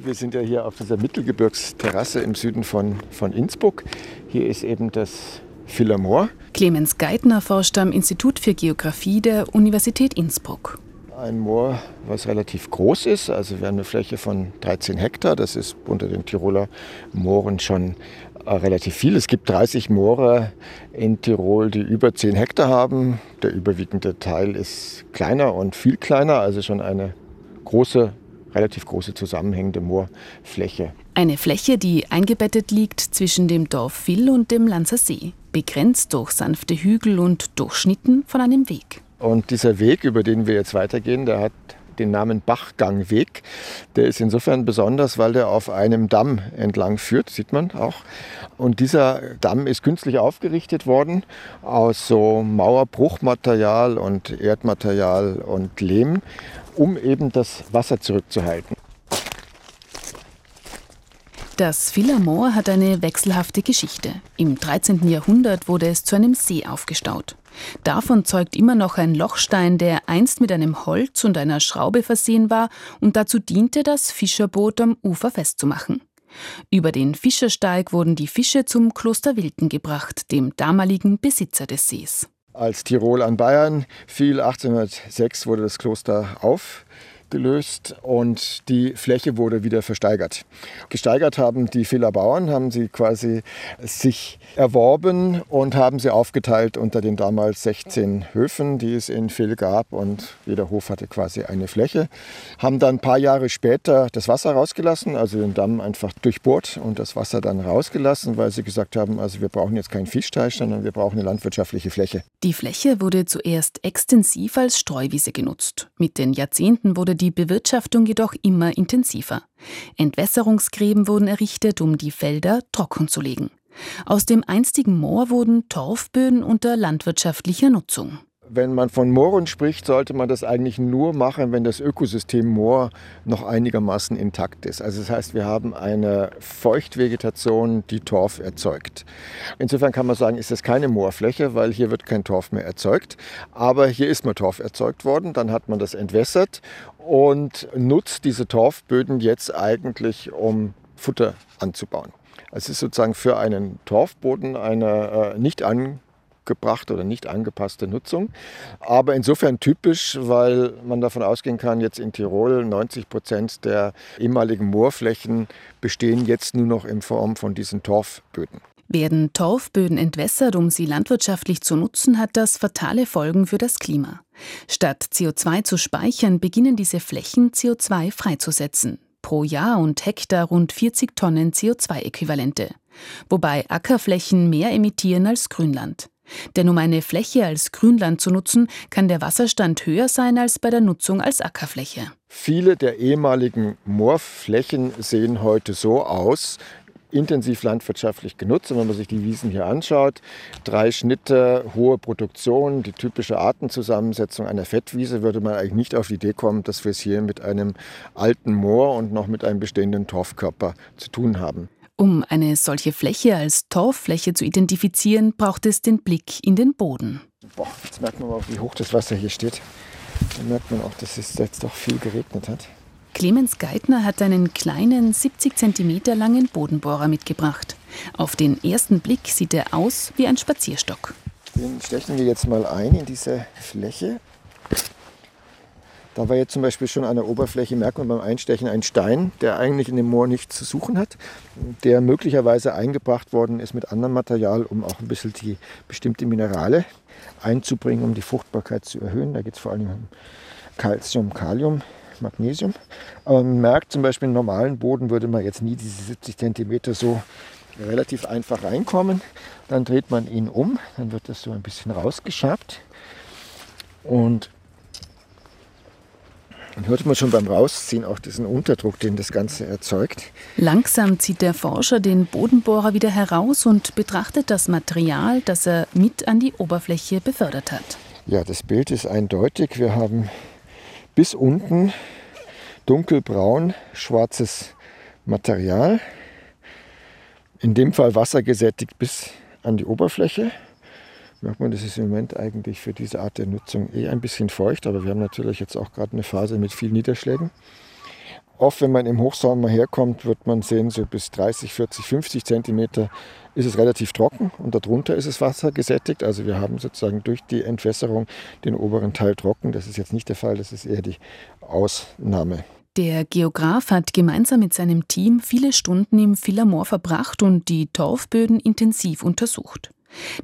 Wir sind ja hier auf dieser Mittelgebirgsterrasse im Süden von, von Innsbruck. Hier ist eben das Philomor. Clemens Geithner forscht am Institut für Geographie der Universität Innsbruck. Ein Moor, was relativ groß ist. Also wir haben eine Fläche von 13 Hektar. Das ist unter den Tiroler Mooren schon äh, relativ viel. Es gibt 30 Moore in Tirol, die über 10 Hektar haben. Der überwiegende Teil ist kleiner und viel kleiner, also schon eine große relativ große zusammenhängende Moorfläche. Eine Fläche, die eingebettet liegt zwischen dem Dorf Vill und dem Lanzer See, begrenzt durch sanfte Hügel und durchschnitten von einem Weg. Und dieser Weg, über den wir jetzt weitergehen, der hat den Namen Bachgangweg. Der ist insofern besonders, weil der auf einem Damm entlang führt, sieht man auch. Und dieser Damm ist künstlich aufgerichtet worden aus so Mauerbruchmaterial und Erdmaterial und Lehm um eben das Wasser zurückzuhalten. Das Philharmoor hat eine wechselhafte Geschichte. Im 13. Jahrhundert wurde es zu einem See aufgestaut. Davon zeugt immer noch ein Lochstein, der einst mit einem Holz und einer Schraube versehen war und dazu diente, das Fischerboot am Ufer festzumachen. Über den Fischersteig wurden die Fische zum Kloster Wilken gebracht, dem damaligen Besitzer des Sees. Als Tirol an Bayern fiel. 1806 wurde das Kloster auf gelöst und die Fläche wurde wieder versteigert. Gesteigert haben die Villa Bauern, haben sie quasi sich erworben und haben sie aufgeteilt unter den damals 16 Höfen, die es in Vill gab und jeder Hof hatte quasi eine Fläche. Haben dann ein paar Jahre später das Wasser rausgelassen, also den Damm einfach durchbohrt und das Wasser dann rausgelassen, weil sie gesagt haben, also wir brauchen jetzt keinen Fischteich, sondern wir brauchen eine landwirtschaftliche Fläche. Die Fläche wurde zuerst extensiv als Streuwiese genutzt. Mit den Jahrzehnten wurde die Bewirtschaftung jedoch immer intensiver. Entwässerungsgräben wurden errichtet, um die Felder trocken zu legen. Aus dem einstigen Moor wurden Torfböden unter landwirtschaftlicher Nutzung. Wenn man von Mooren spricht, sollte man das eigentlich nur machen, wenn das Ökosystem Moor noch einigermaßen intakt ist. Also das heißt, wir haben eine Feuchtvegetation, die Torf erzeugt. Insofern kann man sagen, ist das keine Moorfläche, weil hier wird kein Torf mehr erzeugt. Aber hier ist mal Torf erzeugt worden, dann hat man das entwässert und nutzt diese Torfböden jetzt eigentlich, um Futter anzubauen. Es ist sozusagen für einen Torfboden eine äh, nicht an gebracht oder nicht angepasste Nutzung. Aber insofern typisch, weil man davon ausgehen kann, jetzt in Tirol 90 Prozent der ehemaligen Moorflächen bestehen jetzt nur noch in Form von diesen Torfböden. Werden Torfböden entwässert, um sie landwirtschaftlich zu nutzen, hat das fatale Folgen für das Klima. Statt CO2 zu speichern, beginnen diese Flächen CO2 freizusetzen. Pro Jahr und Hektar rund 40 Tonnen CO2-Äquivalente. Wobei Ackerflächen mehr emittieren als Grünland. Denn um eine Fläche als Grünland zu nutzen, kann der Wasserstand höher sein als bei der Nutzung als Ackerfläche. Viele der ehemaligen Moorflächen sehen heute so aus, intensiv landwirtschaftlich genutzt. Und wenn man sich die Wiesen hier anschaut, drei Schnitte, hohe Produktion, die typische Artenzusammensetzung einer Fettwiese, würde man eigentlich nicht auf die Idee kommen, dass wir es hier mit einem alten Moor und noch mit einem bestehenden Torfkörper zu tun haben. Um eine solche Fläche als Torffläche zu identifizieren, braucht es den Blick in den Boden. Boah, jetzt merkt man mal, wie hoch das Wasser hier steht. Da merkt man auch, dass es jetzt doch viel geregnet hat. Clemens Geithner hat einen kleinen, 70 cm langen Bodenbohrer mitgebracht. Auf den ersten Blick sieht er aus wie ein Spazierstock. Den stechen wir jetzt mal ein in diese Fläche. Da war jetzt zum Beispiel schon an der Oberfläche, merkt man beim Einstechen, ein Stein, der eigentlich in dem Moor nichts zu suchen hat, der möglicherweise eingebracht worden ist mit anderem Material, um auch ein bisschen die bestimmte Minerale einzubringen, um die Fruchtbarkeit zu erhöhen. Da geht es vor allem um Calcium, Kalium, Magnesium. Aber man merkt zum Beispiel, im normalen Boden würde man jetzt nie diese 70 cm so relativ einfach reinkommen. Dann dreht man ihn um, dann wird das so ein bisschen rausgeschabt. Und dann hört man schon beim Rausziehen auch diesen Unterdruck, den das Ganze erzeugt. Langsam zieht der Forscher den Bodenbohrer wieder heraus und betrachtet das Material, das er mit an die Oberfläche befördert hat. Ja, das Bild ist eindeutig. Wir haben bis unten dunkelbraun schwarzes Material. In dem Fall wassergesättigt bis an die Oberfläche merkt man, das ist im Moment eigentlich für diese Art der Nutzung eh ein bisschen feucht, aber wir haben natürlich jetzt auch gerade eine Phase mit vielen Niederschlägen. Oft, wenn man im Hochsommer herkommt, wird man sehen, so bis 30, 40, 50 Zentimeter ist es relativ trocken und darunter ist das Wasser gesättigt. Also wir haben sozusagen durch die Entwässerung den oberen Teil trocken. Das ist jetzt nicht der Fall, das ist eher die Ausnahme. Der Geograf hat gemeinsam mit seinem Team viele Stunden im Philomor verbracht und die Torfböden intensiv untersucht.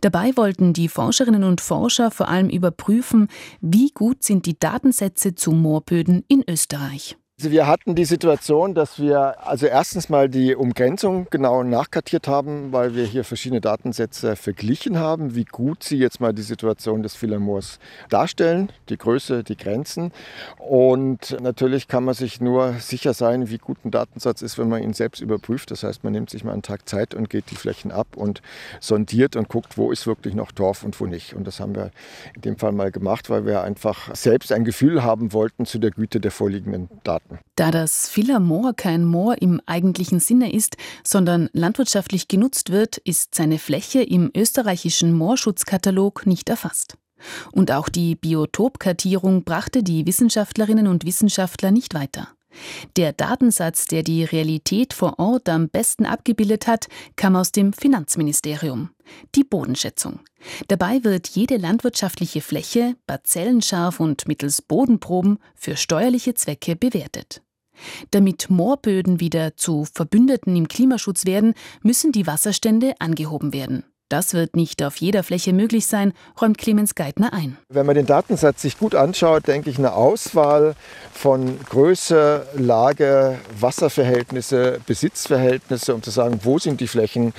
Dabei wollten die Forscherinnen und Forscher vor allem überprüfen, wie gut sind die Datensätze zu Moorböden in Österreich. Also wir hatten die Situation, dass wir also erstens mal die Umgrenzung genau nachkartiert haben, weil wir hier verschiedene Datensätze verglichen haben, wie gut sie jetzt mal die Situation des Philomors darstellen, die Größe, die Grenzen. Und natürlich kann man sich nur sicher sein, wie gut ein Datensatz ist, wenn man ihn selbst überprüft. Das heißt, man nimmt sich mal einen Tag Zeit und geht die Flächen ab und sondiert und guckt, wo ist wirklich noch Torf und wo nicht. Und das haben wir in dem Fall mal gemacht, weil wir einfach selbst ein Gefühl haben wollten zu der Güte der vorliegenden Daten. Da das Villa Moor kein Moor im eigentlichen Sinne ist, sondern landwirtschaftlich genutzt wird, ist seine Fläche im österreichischen Moorschutzkatalog nicht erfasst. Und auch die Biotopkartierung brachte die Wissenschaftlerinnen und Wissenschaftler nicht weiter. Der Datensatz, der die Realität vor Ort am besten abgebildet hat, kam aus dem Finanzministerium. Die Bodenschätzung. Dabei wird jede landwirtschaftliche Fläche parzellenscharf und mittels Bodenproben für steuerliche Zwecke bewertet. Damit Moorböden wieder zu Verbündeten im Klimaschutz werden, müssen die Wasserstände angehoben werden. Das wird nicht auf jeder Fläche möglich sein, räumt Clemens Geithner ein. Wenn man den Datensatz sich gut anschaut, denke ich, eine Auswahl von Größe, Lage, Wasserverhältnisse, Besitzverhältnisse, um zu sagen, wo sind die Flächen,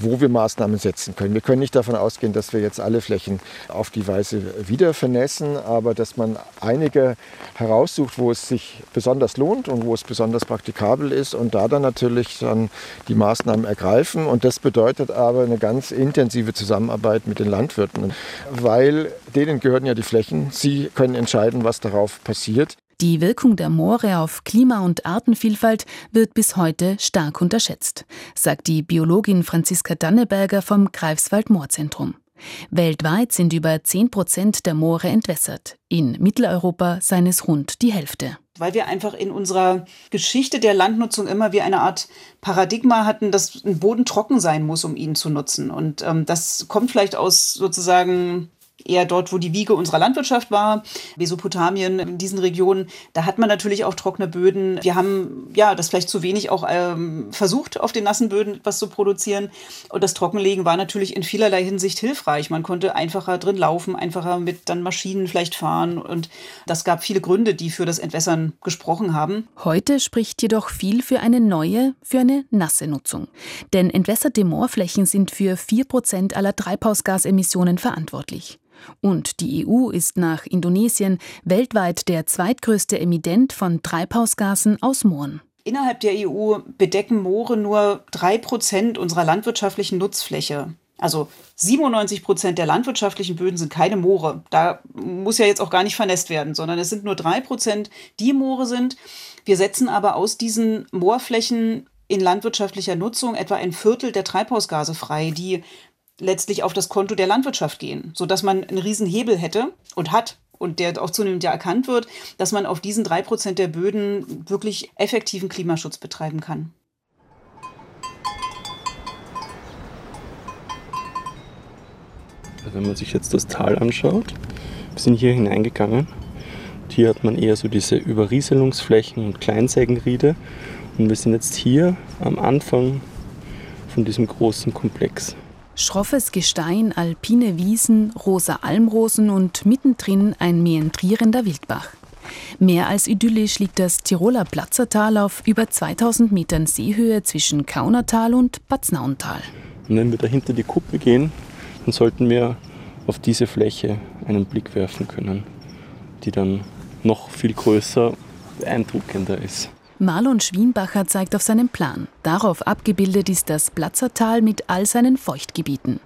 wo wir Maßnahmen setzen können. Wir können nicht davon ausgehen, dass wir jetzt alle Flächen auf die Weise wieder vernässen, aber dass man einige heraussucht, wo es sich besonders lohnt und wo es besonders praktikabel ist und da dann natürlich dann die Maßnahmen ergreifen. Und das bedeutet aber eine ganz intensive Zusammenarbeit mit den Landwirten, weil denen gehören ja die Flächen. Sie können entscheiden, was darauf passiert. Die Wirkung der Moore auf Klima- und Artenvielfalt wird bis heute stark unterschätzt, sagt die Biologin Franziska Danneberger vom Greifswald Moorzentrum. Weltweit sind über 10 Prozent der Moore entwässert. In Mitteleuropa seien es rund die Hälfte weil wir einfach in unserer Geschichte der Landnutzung immer wie eine Art Paradigma hatten, dass ein Boden trocken sein muss, um ihn zu nutzen. Und ähm, das kommt vielleicht aus sozusagen eher dort, wo die Wiege unserer Landwirtschaft war, Mesopotamien, in diesen Regionen, da hat man natürlich auch trockene Böden. Wir haben ja das vielleicht zu wenig auch ähm, versucht, auf den nassen Böden etwas zu produzieren. Und das Trockenlegen war natürlich in vielerlei Hinsicht hilfreich. Man konnte einfacher drin laufen, einfacher mit dann Maschinen vielleicht fahren. Und das gab viele Gründe, die für das Entwässern gesprochen haben. Heute spricht jedoch viel für eine neue, für eine nasse Nutzung. Denn entwässerte Moorflächen sind für 4% aller Treibhausgasemissionen verantwortlich. Und die EU ist nach Indonesien weltweit der zweitgrößte Emittent von Treibhausgasen aus Mooren. Innerhalb der EU bedecken Moore nur drei Prozent unserer landwirtschaftlichen Nutzfläche. Also 97 Prozent der landwirtschaftlichen Böden sind keine Moore. Da muss ja jetzt auch gar nicht vernässt werden, sondern es sind nur drei Prozent, die Moore sind. Wir setzen aber aus diesen Moorflächen in landwirtschaftlicher Nutzung etwa ein Viertel der Treibhausgase frei, die letztlich auf das Konto der Landwirtschaft gehen, sodass man einen riesen Hebel hätte und hat und der auch zunehmend ja erkannt wird, dass man auf diesen drei Prozent der Böden wirklich effektiven Klimaschutz betreiben kann. Wenn man sich jetzt das Tal anschaut, wir sind hier hineingegangen. Hier hat man eher so diese Überrieselungsflächen und Kleinsägenriede. Und wir sind jetzt hier am Anfang von diesem großen Komplex. Schroffes Gestein, alpine Wiesen, rosa Almrosen und mittendrin ein meandrierender Wildbach. Mehr als idyllisch liegt das Tiroler Platzertal auf über 2000 Metern Seehöhe zwischen Kaunertal und Batznauntal. Und wenn wir da hinter die Kuppe gehen, dann sollten wir auf diese Fläche einen Blick werfen können, die dann noch viel größer, beeindruckender ist. Marlon Schwienbacher zeigt auf seinen Plan. Darauf abgebildet ist das Platzertal mit all seinen Feuchtgebieten.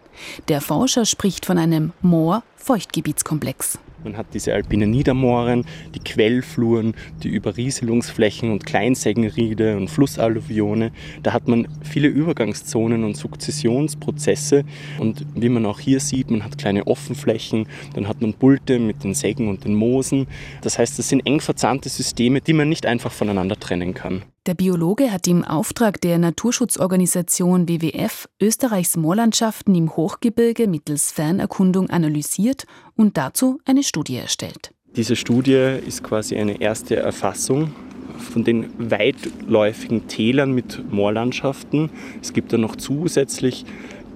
Der Forscher spricht von einem Moor-Feuchtgebietskomplex. Man hat diese alpinen Niedermooren, die Quellfluren, die Überrieselungsflächen und Kleinsägenriede und Flussalluvione. Da hat man viele Übergangszonen und Sukzessionsprozesse. Und wie man auch hier sieht, man hat kleine Offenflächen, dann hat man Bulte mit den Sägen und den Moosen. Das heißt, das sind eng verzahnte Systeme, die man nicht einfach voneinander trennen kann. Der Biologe hat im Auftrag der Naturschutzorganisation WWF Österreichs Moorlandschaften im Hochgebirge mittels Fernerkundung analysiert und dazu eine Studie erstellt. Diese Studie ist quasi eine erste Erfassung von den weitläufigen Tälern mit Moorlandschaften. Es gibt dann noch zusätzlich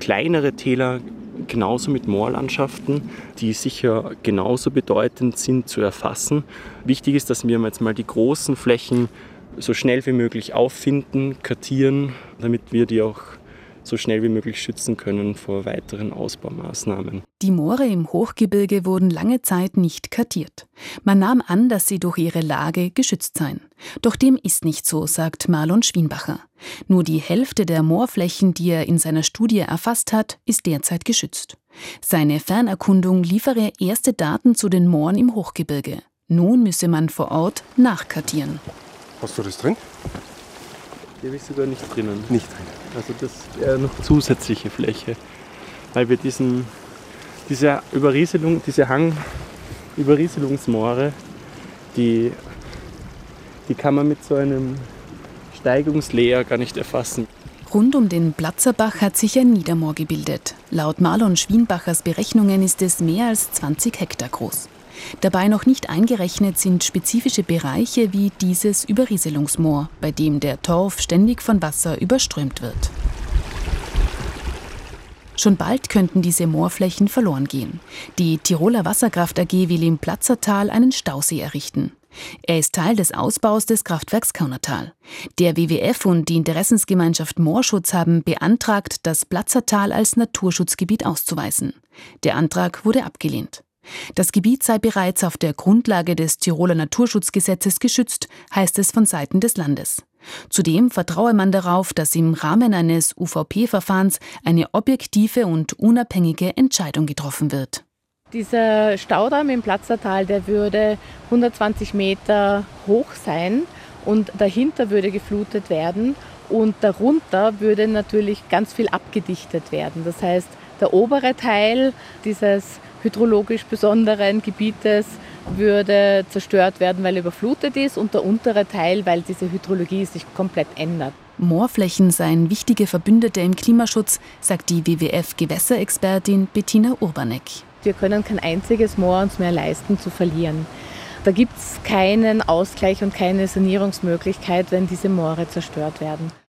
kleinere Täler, genauso mit Moorlandschaften, die sicher genauso bedeutend sind zu erfassen. Wichtig ist, dass wir jetzt mal die großen Flächen so schnell wie möglich auffinden, kartieren, damit wir die auch so schnell wie möglich schützen können vor weiteren Ausbaumaßnahmen. Die Moore im Hochgebirge wurden lange Zeit nicht kartiert. Man nahm an, dass sie durch ihre Lage geschützt seien. Doch dem ist nicht so, sagt Marlon Schwienbacher. Nur die Hälfte der Moorflächen, die er in seiner Studie erfasst hat, ist derzeit geschützt. Seine Fernerkundung liefere erste Daten zu den Mooren im Hochgebirge. Nun müsse man vor Ort nachkartieren. Hast du das drin? Hier habe ich sogar nicht drinnen. Nicht drin. Also das wäre noch zusätzliche Fläche, weil wir diesen, diese Überrieselung, diese Hang-Überrieselungsmoore, die, die kann man mit so einem Steigungsleer gar nicht erfassen. Rund um den Platzerbach hat sich ein Niedermoor gebildet. Laut Marlon Schwienbachers Berechnungen ist es mehr als 20 Hektar groß. Dabei noch nicht eingerechnet sind spezifische Bereiche wie dieses Überrieselungsmoor, bei dem der Torf ständig von Wasser überströmt wird. Schon bald könnten diese Moorflächen verloren gehen. Die Tiroler Wasserkraft AG will im Platzertal einen Stausee errichten. Er ist Teil des Ausbaus des Kraftwerks Kaunertal. Der WWF und die Interessensgemeinschaft Moorschutz haben beantragt, das Platzertal als Naturschutzgebiet auszuweisen. Der Antrag wurde abgelehnt. Das Gebiet sei bereits auf der Grundlage des Tiroler Naturschutzgesetzes geschützt, heißt es von Seiten des Landes. Zudem vertraue man darauf, dass im Rahmen eines UVP-Verfahrens eine objektive und unabhängige Entscheidung getroffen wird. Dieser Staudamm im Platzertal, der würde 120 Meter hoch sein und dahinter würde geflutet werden und darunter würde natürlich ganz viel abgedichtet werden. Das heißt, der obere Teil dieses hydrologisch besonderen Gebietes würde zerstört werden, weil er überflutet ist und der untere Teil, weil diese Hydrologie sich komplett ändert. Moorflächen seien wichtige Verbündete im Klimaschutz, sagt die WWF-Gewässerexpertin Bettina Urbanek. Wir können kein einziges Moor uns mehr leisten zu verlieren. Da gibt es keinen Ausgleich und keine Sanierungsmöglichkeit, wenn diese Moore zerstört werden.